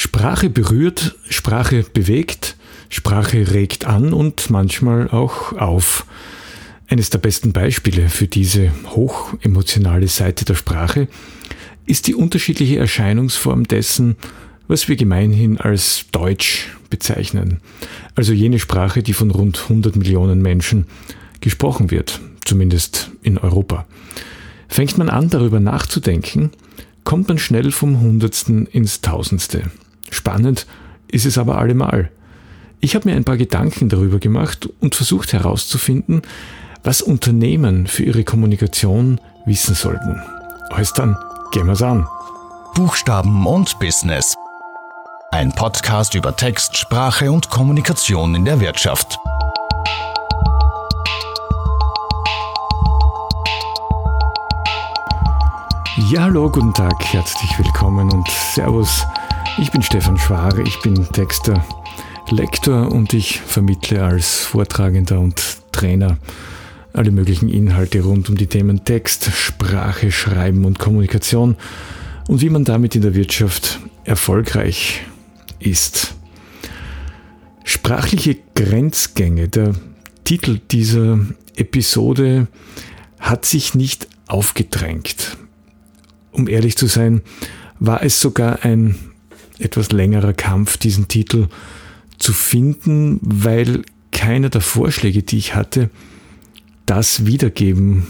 Sprache berührt, Sprache bewegt, Sprache regt an und manchmal auch auf. Eines der besten Beispiele für diese hochemotionale Seite der Sprache ist die unterschiedliche Erscheinungsform dessen, was wir gemeinhin als Deutsch bezeichnen, also jene Sprache, die von rund 100 Millionen Menschen gesprochen wird, zumindest in Europa. Fängt man an, darüber nachzudenken, kommt man schnell vom Hundertsten ins Tausendste. Spannend ist es aber allemal. Ich habe mir ein paar Gedanken darüber gemacht und versucht herauszufinden, was Unternehmen für ihre Kommunikation wissen sollten. Alles dann, gehen wir's an. Buchstaben und Business. Ein Podcast über Text, Sprache und Kommunikation in der Wirtschaft. Ja, hallo, guten Tag, herzlich willkommen und Servus. Ich bin Stefan Schware, ich bin Texter, Lektor und ich vermittle als Vortragender und Trainer alle möglichen Inhalte rund um die Themen Text, Sprache, Schreiben und Kommunikation und wie man damit in der Wirtschaft erfolgreich ist. Sprachliche Grenzgänge, der Titel dieser Episode hat sich nicht aufgedrängt. Um ehrlich zu sein, war es sogar ein etwas längerer Kampf, diesen Titel zu finden, weil keiner der Vorschläge, die ich hatte, das wiedergeben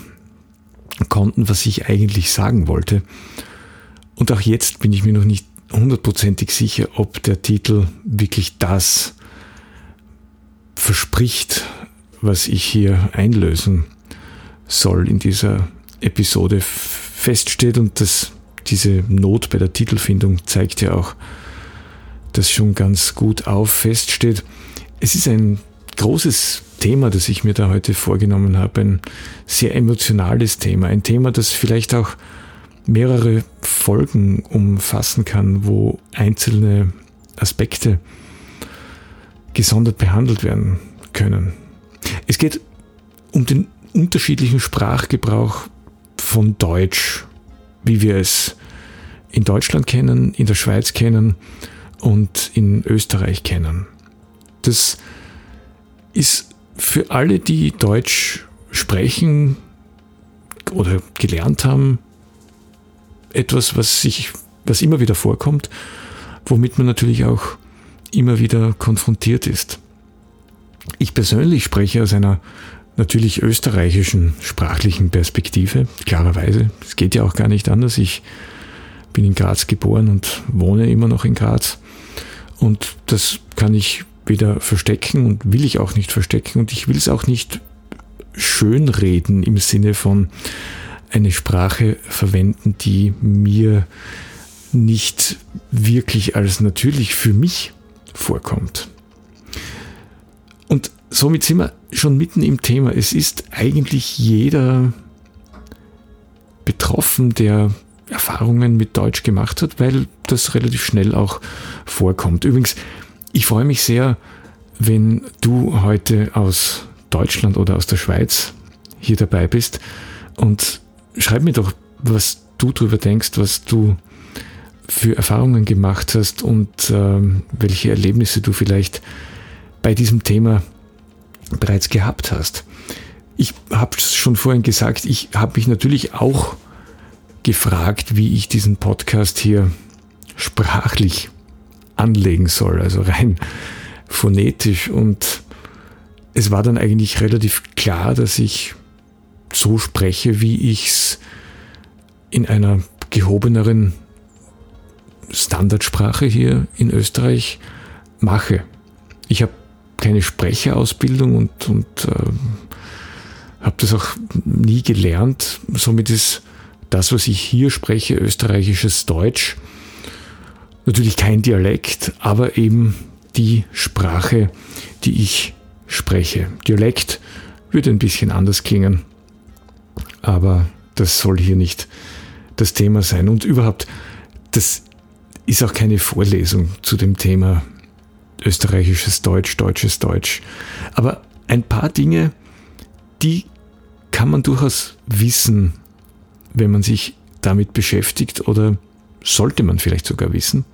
konnten, was ich eigentlich sagen wollte. Und auch jetzt bin ich mir noch nicht hundertprozentig sicher, ob der Titel wirklich das verspricht, was ich hier einlösen soll in dieser Episode feststeht und das diese Not bei der Titelfindung zeigt ja auch das schon ganz gut auf, feststeht. Es ist ein großes Thema, das ich mir da heute vorgenommen habe, ein sehr emotionales Thema, ein Thema, das vielleicht auch mehrere Folgen umfassen kann, wo einzelne Aspekte gesondert behandelt werden können. Es geht um den unterschiedlichen Sprachgebrauch von Deutsch, wie wir es in Deutschland kennen, in der Schweiz kennen und in Österreich kennen. Das ist für alle, die Deutsch sprechen oder gelernt haben, etwas, was sich, was immer wieder vorkommt, womit man natürlich auch immer wieder konfrontiert ist. Ich persönlich spreche aus einer natürlich österreichischen sprachlichen Perspektive, klarerweise. Es geht ja auch gar nicht anders. Ich bin in Graz geboren und wohne immer noch in Graz. Und das kann ich weder verstecken und will ich auch nicht verstecken und ich will es auch nicht schönreden im Sinne von eine Sprache verwenden, die mir nicht wirklich als natürlich für mich vorkommt. Und somit sind wir schon mitten im Thema. Es ist eigentlich jeder betroffen, der Erfahrungen mit Deutsch gemacht hat, weil das relativ schnell auch vorkommt. Übrigens, ich freue mich sehr, wenn du heute aus Deutschland oder aus der Schweiz hier dabei bist und schreib mir doch, was du darüber denkst, was du für Erfahrungen gemacht hast und ähm, welche Erlebnisse du vielleicht bei diesem Thema bereits gehabt hast. Ich habe es schon vorhin gesagt, ich habe mich natürlich auch gefragt, wie ich diesen Podcast hier sprachlich anlegen soll, also rein phonetisch. Und es war dann eigentlich relativ klar, dass ich so spreche, wie ich es in einer gehobeneren Standardsprache hier in Österreich mache. Ich habe keine Sprecherausbildung und, und äh, habe das auch nie gelernt. Somit ist das, was ich hier spreche, österreichisches Deutsch, natürlich kein Dialekt, aber eben die Sprache, die ich spreche. Dialekt würde ein bisschen anders klingen, aber das soll hier nicht das Thema sein. Und überhaupt, das ist auch keine Vorlesung zu dem Thema österreichisches Deutsch, deutsches Deutsch. Aber ein paar Dinge, die kann man durchaus wissen, wenn man sich damit beschäftigt oder sollte man vielleicht sogar wissen,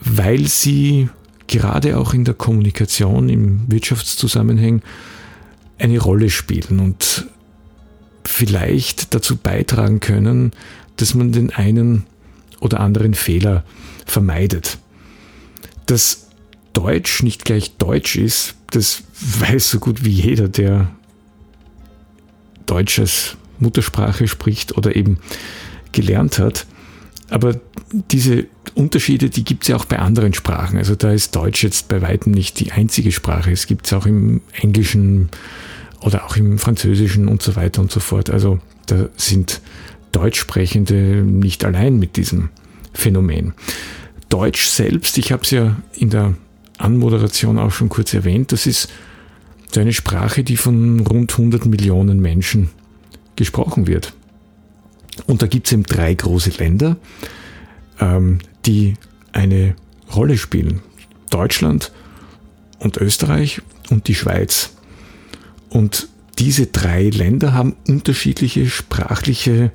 weil sie gerade auch in der Kommunikation, im Wirtschaftszusammenhang eine Rolle spielen und vielleicht dazu beitragen können, dass man den einen oder anderen Fehler vermeidet. Dass Deutsch nicht gleich Deutsch ist, das weiß so gut wie jeder, der Deutsch als Muttersprache spricht oder eben gelernt hat. Aber diese Unterschiede, die gibt es ja auch bei anderen Sprachen. Also da ist Deutsch jetzt bei weitem nicht die einzige Sprache. Es gibt es auch im Englischen oder auch im Französischen und so weiter und so fort. Also da sind Deutschsprechende nicht allein mit diesem Phänomen. Deutsch selbst, ich habe es ja in der Anmoderation auch schon kurz erwähnt, das ist so eine Sprache, die von rund 100 Millionen Menschen gesprochen wird. Und da gibt es eben drei große Länder, ähm, die eine Rolle spielen. Deutschland und Österreich und die Schweiz. Und diese drei Länder haben unterschiedliche sprachliche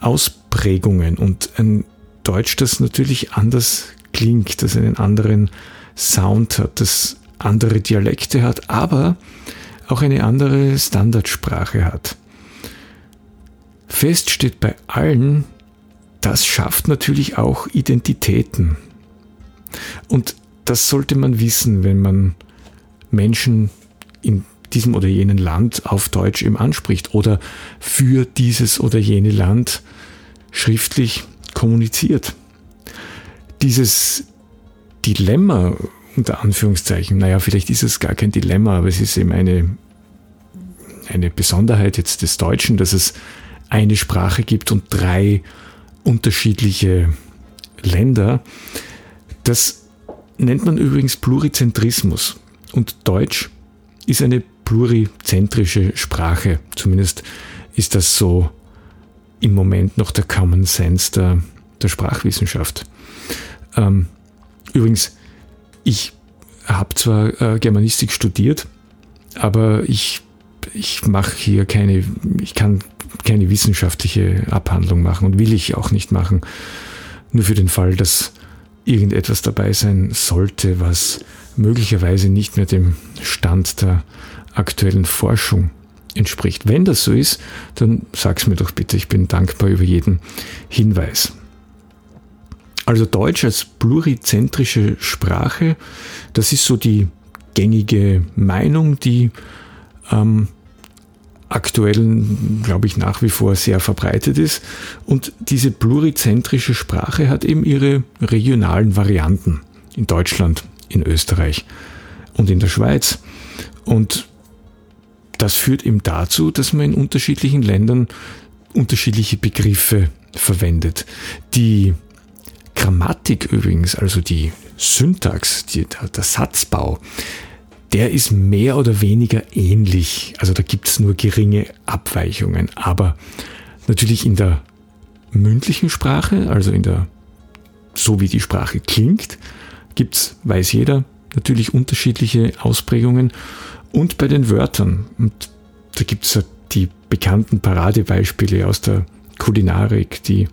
Ausprägungen und ein Deutsch, das natürlich anders klingt, das einen anderen Sound hat, das andere Dialekte hat, aber auch eine andere Standardsprache hat. Fest steht bei allen, das schafft natürlich auch Identitäten. Und das sollte man wissen, wenn man Menschen in diesem oder jenen Land auf Deutsch eben anspricht oder für dieses oder jene Land schriftlich kommuniziert. Dieses Dilemma, unter Anführungszeichen, naja, vielleicht ist es gar kein Dilemma, aber es ist eben eine, eine Besonderheit jetzt des Deutschen, dass es eine Sprache gibt und drei unterschiedliche Länder. Das nennt man übrigens Plurizentrismus. Und Deutsch ist eine plurizentrische Sprache. Zumindest ist das so im Moment noch der Common Sense der, der Sprachwissenschaft. Ähm, übrigens, ich habe zwar äh, Germanistik studiert, aber ich, ich mache hier keine, ich kann keine wissenschaftliche Abhandlung machen und will ich auch nicht machen. Nur für den Fall, dass irgendetwas dabei sein sollte, was möglicherweise nicht mehr dem Stand der aktuellen Forschung entspricht. Wenn das so ist, dann sag's mir doch bitte. Ich bin dankbar über jeden Hinweis. Also Deutsch als plurizentrische Sprache, das ist so die gängige Meinung, die ähm, aktuell, glaube ich, nach wie vor sehr verbreitet ist. Und diese plurizentrische Sprache hat eben ihre regionalen Varianten in Deutschland, in Österreich und in der Schweiz. Und das führt eben dazu, dass man in unterschiedlichen Ländern unterschiedliche Begriffe verwendet. Die Grammatik übrigens, also die Syntax, die, der Satzbau, der ist mehr oder weniger ähnlich. Also da gibt es nur geringe Abweichungen. Aber natürlich in der mündlichen Sprache, also in der, so wie die Sprache klingt, gibt es, weiß jeder, natürlich unterschiedliche Ausprägungen. Und bei den Wörtern, und da gibt es die bekannten Paradebeispiele aus der Kulinarik, die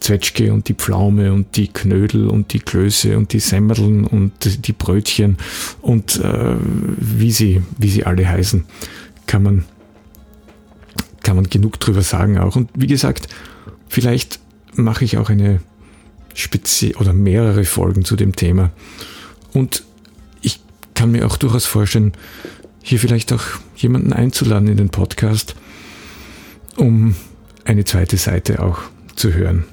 Zwetschge und die Pflaume und die Knödel und die Klöße und die Semmeln und die Brötchen und äh, wie, sie, wie sie alle heißen, kann man, kann man genug drüber sagen auch. Und wie gesagt, vielleicht mache ich auch eine Spezie oder mehrere Folgen zu dem Thema. Und ich kann mir auch durchaus vorstellen, hier vielleicht auch jemanden einzuladen in den Podcast, um eine zweite Seite auch zu hören.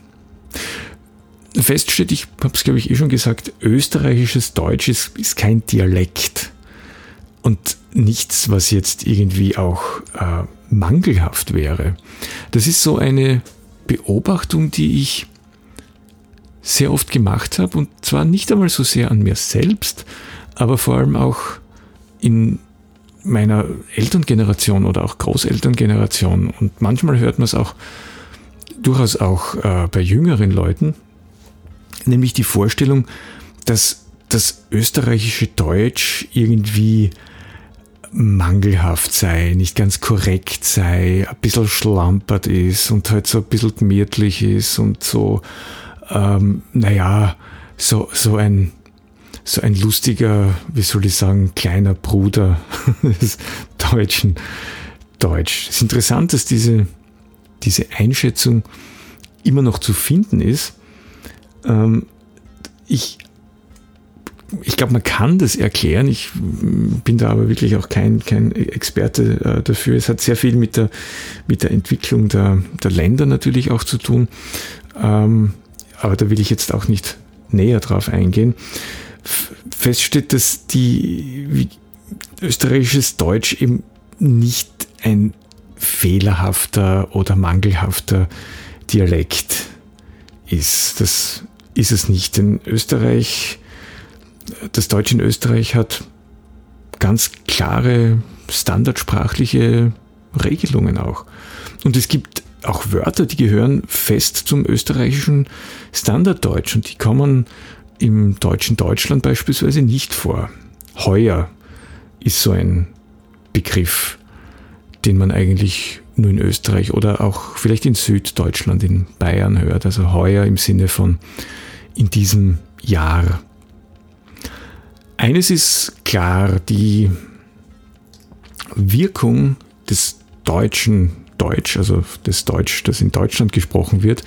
Fest steht, ich habe es glaube ich eh schon gesagt, österreichisches Deutsch ist, ist kein Dialekt. Und nichts, was jetzt irgendwie auch äh, mangelhaft wäre. Das ist so eine Beobachtung, die ich sehr oft gemacht habe und zwar nicht einmal so sehr an mir selbst, aber vor allem auch in meiner Elterngeneration oder auch Großelterngeneration. Und manchmal hört man es auch durchaus auch äh, bei jüngeren Leuten, nämlich die Vorstellung, dass das österreichische Deutsch irgendwie mangelhaft sei, nicht ganz korrekt sei, ein bisschen schlampert ist und halt so ein bisschen gemütlich ist und so, ähm, naja, so, so ein, so ein lustiger, wie soll ich sagen, kleiner Bruder des deutschen Deutsch. Es ist interessant, dass diese, diese Einschätzung immer noch zu finden ist. Ähm, ich ich glaube, man kann das erklären. Ich bin da aber wirklich auch kein, kein Experte äh, dafür. Es hat sehr viel mit der, mit der Entwicklung der, der Länder natürlich auch zu tun. Ähm, aber da will ich jetzt auch nicht näher drauf eingehen. Fest steht, dass die österreichisches Deutsch eben nicht ein fehlerhafter oder mangelhafter Dialekt ist. Das ist es nicht. Denn Österreich das Deutsch in Österreich hat ganz klare standardsprachliche Regelungen auch. Und es gibt auch Wörter, die gehören fest zum österreichischen Standarddeutsch und die kommen im deutschen Deutschland beispielsweise nicht vor. Heuer ist so ein Begriff, den man eigentlich nur in Österreich oder auch vielleicht in Süddeutschland, in Bayern hört. Also heuer im Sinne von in diesem Jahr. Eines ist klar, die Wirkung des deutschen Deutsch, also des Deutsch, das in Deutschland gesprochen wird,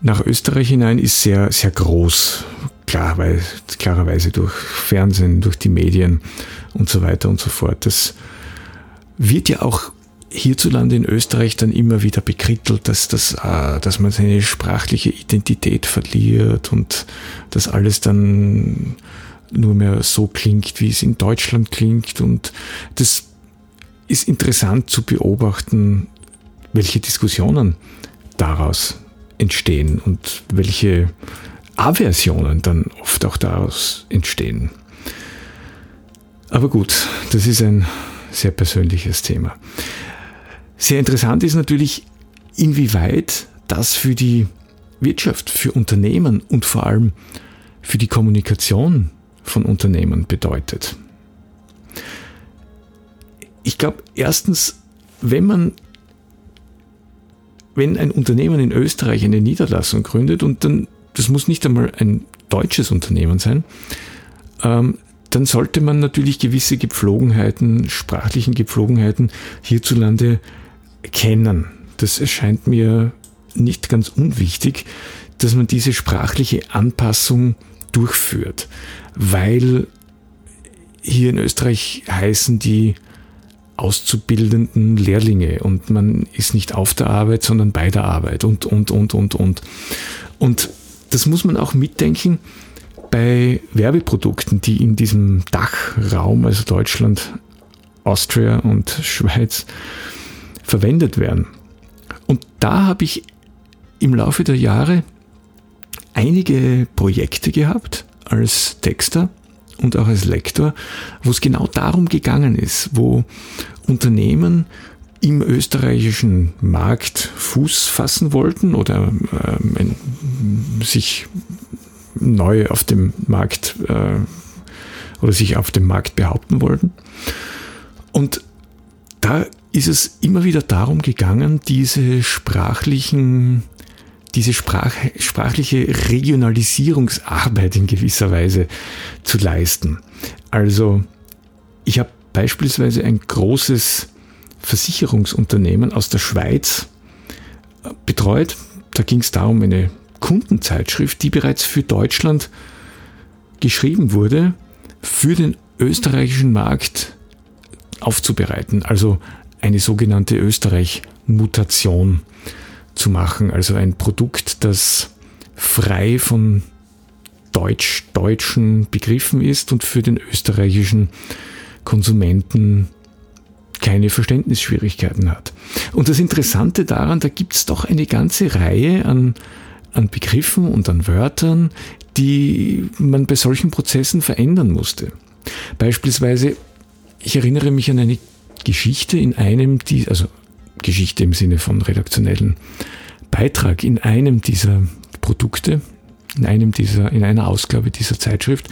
nach Österreich hinein ist sehr, sehr groß. Klar, weil, klarerweise durch Fernsehen, durch die Medien und so weiter und so fort. Das wird ja auch hierzulande in Österreich dann immer wieder bekrittelt, dass, das, äh, dass man seine sprachliche Identität verliert und dass alles dann nur mehr so klingt, wie es in Deutschland klingt. Und das ist interessant zu beobachten, welche Diskussionen daraus entstehen und welche Aversionen dann oft auch daraus entstehen. Aber gut, das ist ein sehr persönliches Thema. Sehr interessant ist natürlich, inwieweit das für die Wirtschaft, für Unternehmen und vor allem für die Kommunikation von Unternehmen bedeutet. Ich glaube, erstens, wenn man, wenn ein Unternehmen in Österreich eine Niederlassung gründet und dann, das muss nicht einmal ein deutsches Unternehmen sein, ähm, dann sollte man natürlich gewisse Gepflogenheiten, sprachlichen Gepflogenheiten hierzulande kennen. Das erscheint mir nicht ganz unwichtig, dass man diese sprachliche Anpassung durchführt, weil hier in Österreich heißen die auszubildenden Lehrlinge und man ist nicht auf der Arbeit, sondern bei der Arbeit und, und, und, und, und. Und das muss man auch mitdenken bei Werbeprodukten, die in diesem Dachraum, also Deutschland, Austria und Schweiz, verwendet werden. Und da habe ich im Laufe der Jahre einige Projekte gehabt als Texter und auch als Lektor, wo es genau darum gegangen ist, wo Unternehmen im österreichischen Markt Fuß fassen wollten oder ähm, sich neu auf dem Markt äh, oder sich auf dem Markt behaupten wollten. Und da ist es immer wieder darum gegangen, diese sprachlichen diese Sprach, sprachliche Regionalisierungsarbeit in gewisser Weise zu leisten. Also ich habe beispielsweise ein großes Versicherungsunternehmen aus der Schweiz äh, betreut. Da ging es darum, eine Kundenzeitschrift, die bereits für Deutschland geschrieben wurde, für den österreichischen Markt aufzubereiten. Also eine sogenannte Österreich-Mutation zu machen. Also ein Produkt, das frei von deutsch-deutschen Begriffen ist und für den österreichischen Konsumenten keine Verständnisschwierigkeiten hat. Und das Interessante daran, da gibt es doch eine ganze Reihe an, an Begriffen und an Wörtern, die man bei solchen Prozessen verändern musste. Beispielsweise, ich erinnere mich an eine Geschichte in einem, die, also Geschichte im Sinne von redaktionellen Beitrag in einem dieser Produkte, in einem dieser, in einer Ausgabe dieser Zeitschrift.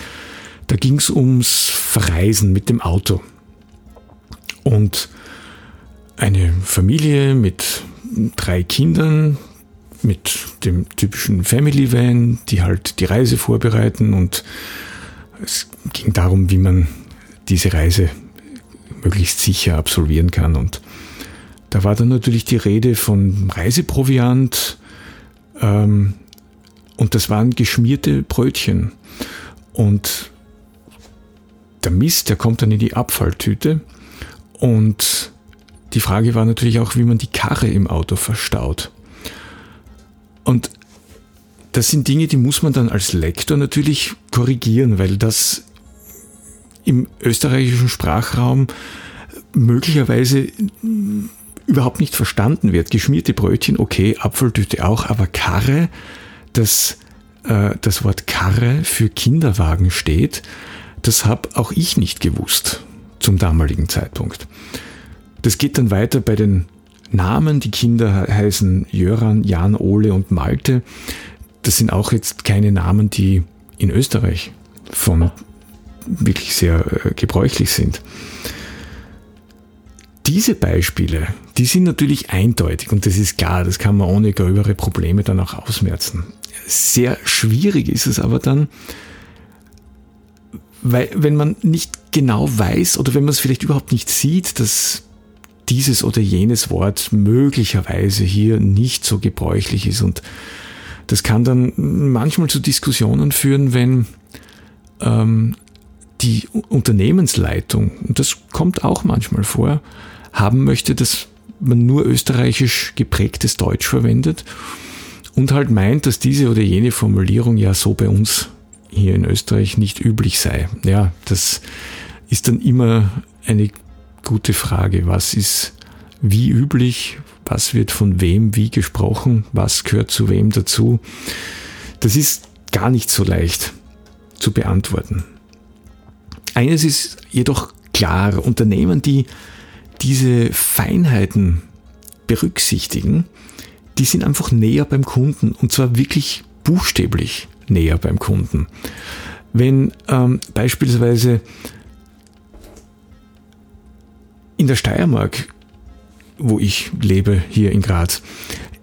Da ging es ums Verreisen mit dem Auto. Und eine Familie mit drei Kindern mit dem typischen Family Van, die halt die Reise vorbereiten und es ging darum, wie man diese Reise möglichst sicher absolvieren kann. Und da war dann natürlich die Rede von Reiseproviant ähm, und das waren geschmierte Brötchen. Und der Mist, der kommt dann in die Abfalltüte und die Frage war natürlich auch, wie man die Karre im Auto verstaut. Und das sind Dinge, die muss man dann als Lektor natürlich korrigieren, weil das im österreichischen Sprachraum möglicherweise überhaupt nicht verstanden wird. Geschmierte Brötchen, okay, Apfeltüte auch, aber Karre, dass äh, das Wort Karre für Kinderwagen steht, das habe auch ich nicht gewusst zum damaligen Zeitpunkt. Das geht dann weiter bei den Namen. Die Kinder heißen Jöran, Jan, Ole und Malte. Das sind auch jetzt keine Namen, die in Österreich von wirklich sehr äh, gebräuchlich sind. Diese Beispiele, die sind natürlich eindeutig und das ist klar, das kann man ohne gröbere Probleme dann auch ausmerzen. Sehr schwierig ist es aber dann, weil wenn man nicht genau weiß oder wenn man es vielleicht überhaupt nicht sieht, dass dieses oder jenes Wort möglicherweise hier nicht so gebräuchlich ist. Und das kann dann manchmal zu Diskussionen führen, wenn ähm, die Unternehmensleitung, und das kommt auch manchmal vor, haben möchte, dass man nur österreichisch geprägtes Deutsch verwendet und halt meint, dass diese oder jene Formulierung ja so bei uns hier in Österreich nicht üblich sei. Ja, das ist dann immer eine gute Frage. Was ist wie üblich? Was wird von wem wie gesprochen? Was gehört zu wem dazu? Das ist gar nicht so leicht zu beantworten. Eines ist jedoch klar, Unternehmen, die diese Feinheiten berücksichtigen, die sind einfach näher beim Kunden und zwar wirklich buchstäblich näher beim Kunden. Wenn ähm, beispielsweise in der Steiermark, wo ich lebe, hier in Graz,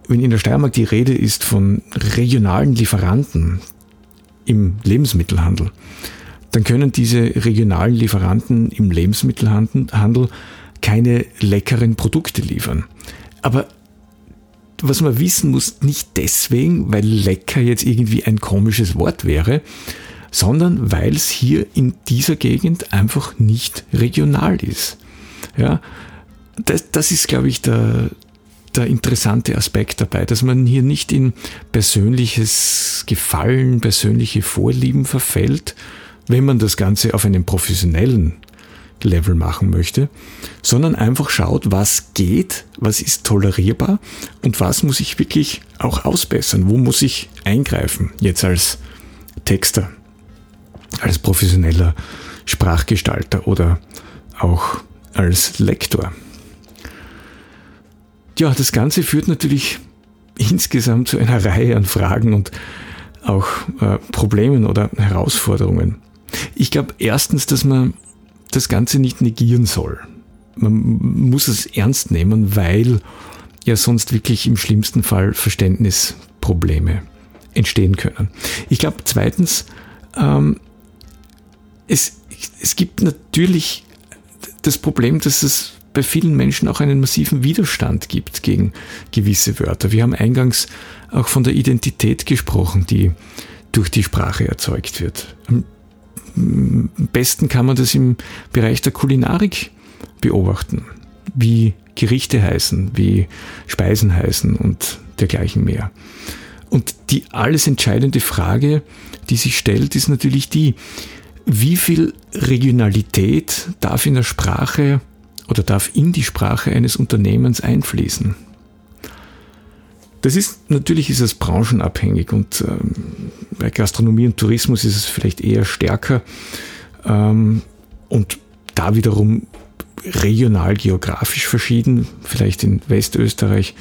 wenn in der Steiermark die Rede ist von regionalen Lieferanten im Lebensmittelhandel, dann können diese regionalen Lieferanten im Lebensmittelhandel keine leckeren Produkte liefern. Aber was man wissen muss, nicht deswegen, weil lecker jetzt irgendwie ein komisches Wort wäre, sondern weil es hier in dieser Gegend einfach nicht regional ist. Ja, das, das ist, glaube ich, der, der interessante Aspekt dabei, dass man hier nicht in persönliches Gefallen, persönliche Vorlieben verfällt, wenn man das Ganze auf einem professionellen Level machen möchte, sondern einfach schaut, was geht, was ist tolerierbar und was muss ich wirklich auch ausbessern, wo muss ich eingreifen, jetzt als Texter, als professioneller Sprachgestalter oder auch als Lektor. Ja, das Ganze führt natürlich insgesamt zu einer Reihe an Fragen und auch äh, Problemen oder Herausforderungen. Ich glaube erstens, dass man das Ganze nicht negieren soll. Man muss es ernst nehmen, weil ja sonst wirklich im schlimmsten Fall Verständnisprobleme entstehen können. Ich glaube zweitens, ähm, es, es gibt natürlich das Problem, dass es bei vielen Menschen auch einen massiven Widerstand gibt gegen gewisse Wörter. Wir haben eingangs auch von der Identität gesprochen, die durch die Sprache erzeugt wird. Am besten kann man das im Bereich der Kulinarik beobachten, wie Gerichte heißen, wie Speisen heißen und dergleichen mehr. Und die alles entscheidende Frage, die sich stellt, ist natürlich die, wie viel Regionalität darf in der Sprache oder darf in die Sprache eines Unternehmens einfließen? Das ist natürlich ist es branchenabhängig und ähm, bei Gastronomie und Tourismus ist es vielleicht eher stärker ähm, und da wiederum regional geografisch verschieden, vielleicht in Westösterreich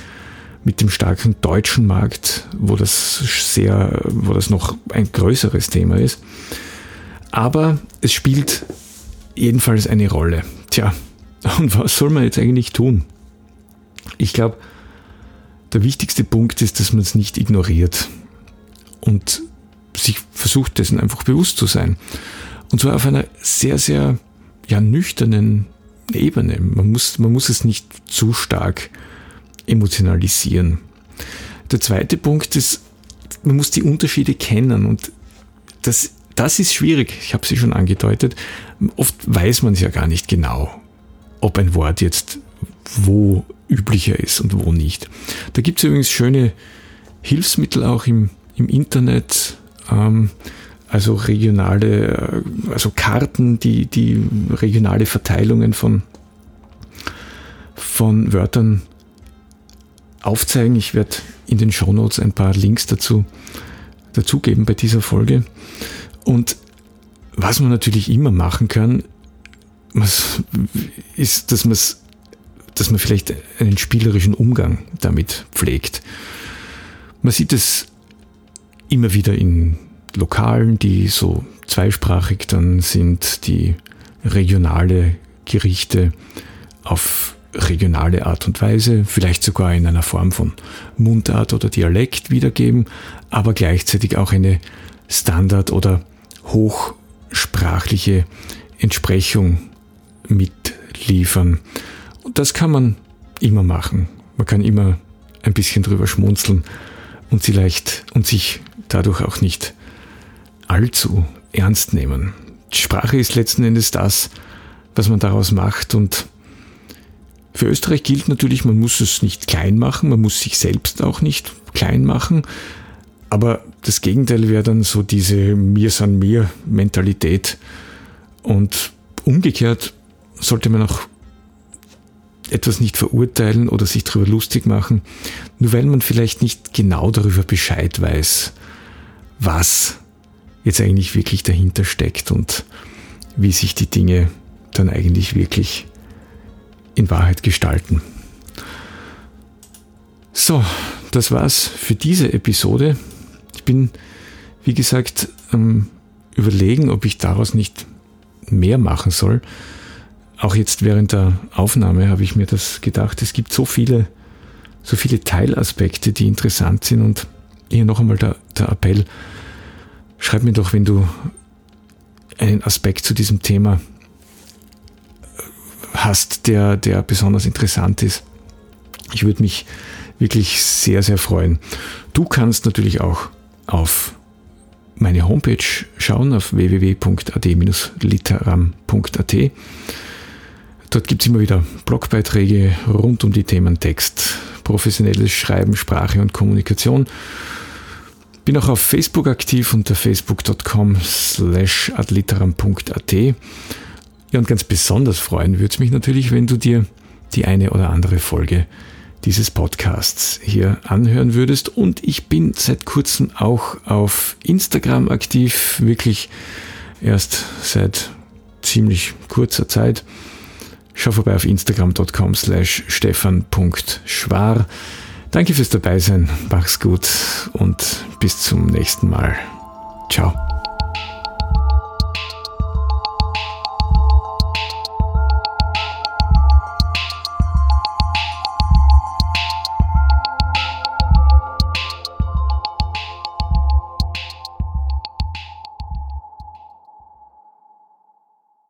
mit dem starken deutschen Markt, wo das sehr, wo das noch ein größeres Thema ist. Aber es spielt jedenfalls eine Rolle. Tja, und was soll man jetzt eigentlich tun? Ich glaube, der wichtigste Punkt ist, dass man es nicht ignoriert und sich versucht, dessen einfach bewusst zu sein. Und zwar auf einer sehr, sehr ja, nüchternen Ebene. Man muss, man muss es nicht zu stark emotionalisieren. Der zweite Punkt ist, man muss die Unterschiede kennen und das, das ist schwierig. Ich habe sie schon angedeutet. Oft weiß man es ja gar nicht genau, ob ein Wort jetzt wo üblicher ist und wo nicht. Da gibt es übrigens schöne Hilfsmittel auch im, im Internet. Ähm, also regionale, äh, also Karten, die, die regionale Verteilungen von, von Wörtern aufzeigen. Ich werde in den Shownotes ein paar Links dazu dazugeben bei dieser Folge. Und was man natürlich immer machen kann, ist, dass, dass man vielleicht einen spielerischen Umgang damit pflegt. Man sieht es immer wieder in Lokalen, die so zweisprachig dann sind, die regionale Gerichte auf regionale Art und Weise, vielleicht sogar in einer Form von Mundart oder Dialekt wiedergeben, aber gleichzeitig auch eine Standard- oder hochsprachliche Entsprechung mitliefern. Und das kann man immer machen. Man kann immer ein bisschen drüber schmunzeln und vielleicht und sich dadurch auch nicht allzu ernst nehmen. Die Sprache ist letzten Endes das, was man daraus macht und für Österreich gilt natürlich, man muss es nicht klein machen, man muss sich selbst auch nicht klein machen, aber das Gegenteil wäre dann so diese Mir san mir Mentalität und umgekehrt sollte man auch etwas nicht verurteilen oder sich darüber lustig machen, nur weil man vielleicht nicht genau darüber Bescheid weiß, was jetzt eigentlich wirklich dahinter steckt und wie sich die Dinge dann eigentlich wirklich in Wahrheit gestalten. So, das war's für diese Episode. Ich bin, wie gesagt, am Überlegen, ob ich daraus nicht mehr machen soll. Auch jetzt während der Aufnahme habe ich mir das gedacht. Es gibt so viele, so viele Teilaspekte, die interessant sind und hier noch einmal der, der Appell, Schreib mir doch, wenn du einen Aspekt zu diesem Thema hast, der, der besonders interessant ist. Ich würde mich wirklich sehr, sehr freuen. Du kannst natürlich auch auf meine Homepage schauen, auf www.ad-literam.at. Dort gibt es immer wieder Blogbeiträge rund um die Themen Text, professionelles Schreiben, Sprache und Kommunikation. Bin auch auf Facebook aktiv unter facebook.com slash adliteram.at. Ja, und ganz besonders freuen würde es mich natürlich, wenn du dir die eine oder andere Folge dieses Podcasts hier anhören würdest. Und ich bin seit kurzem auch auf Instagram aktiv, wirklich erst seit ziemlich kurzer Zeit. Schau vorbei auf instagram.com slash stefan.schwar. Danke fürs Dabeisein, mach's gut und bis zum nächsten Mal. Ciao.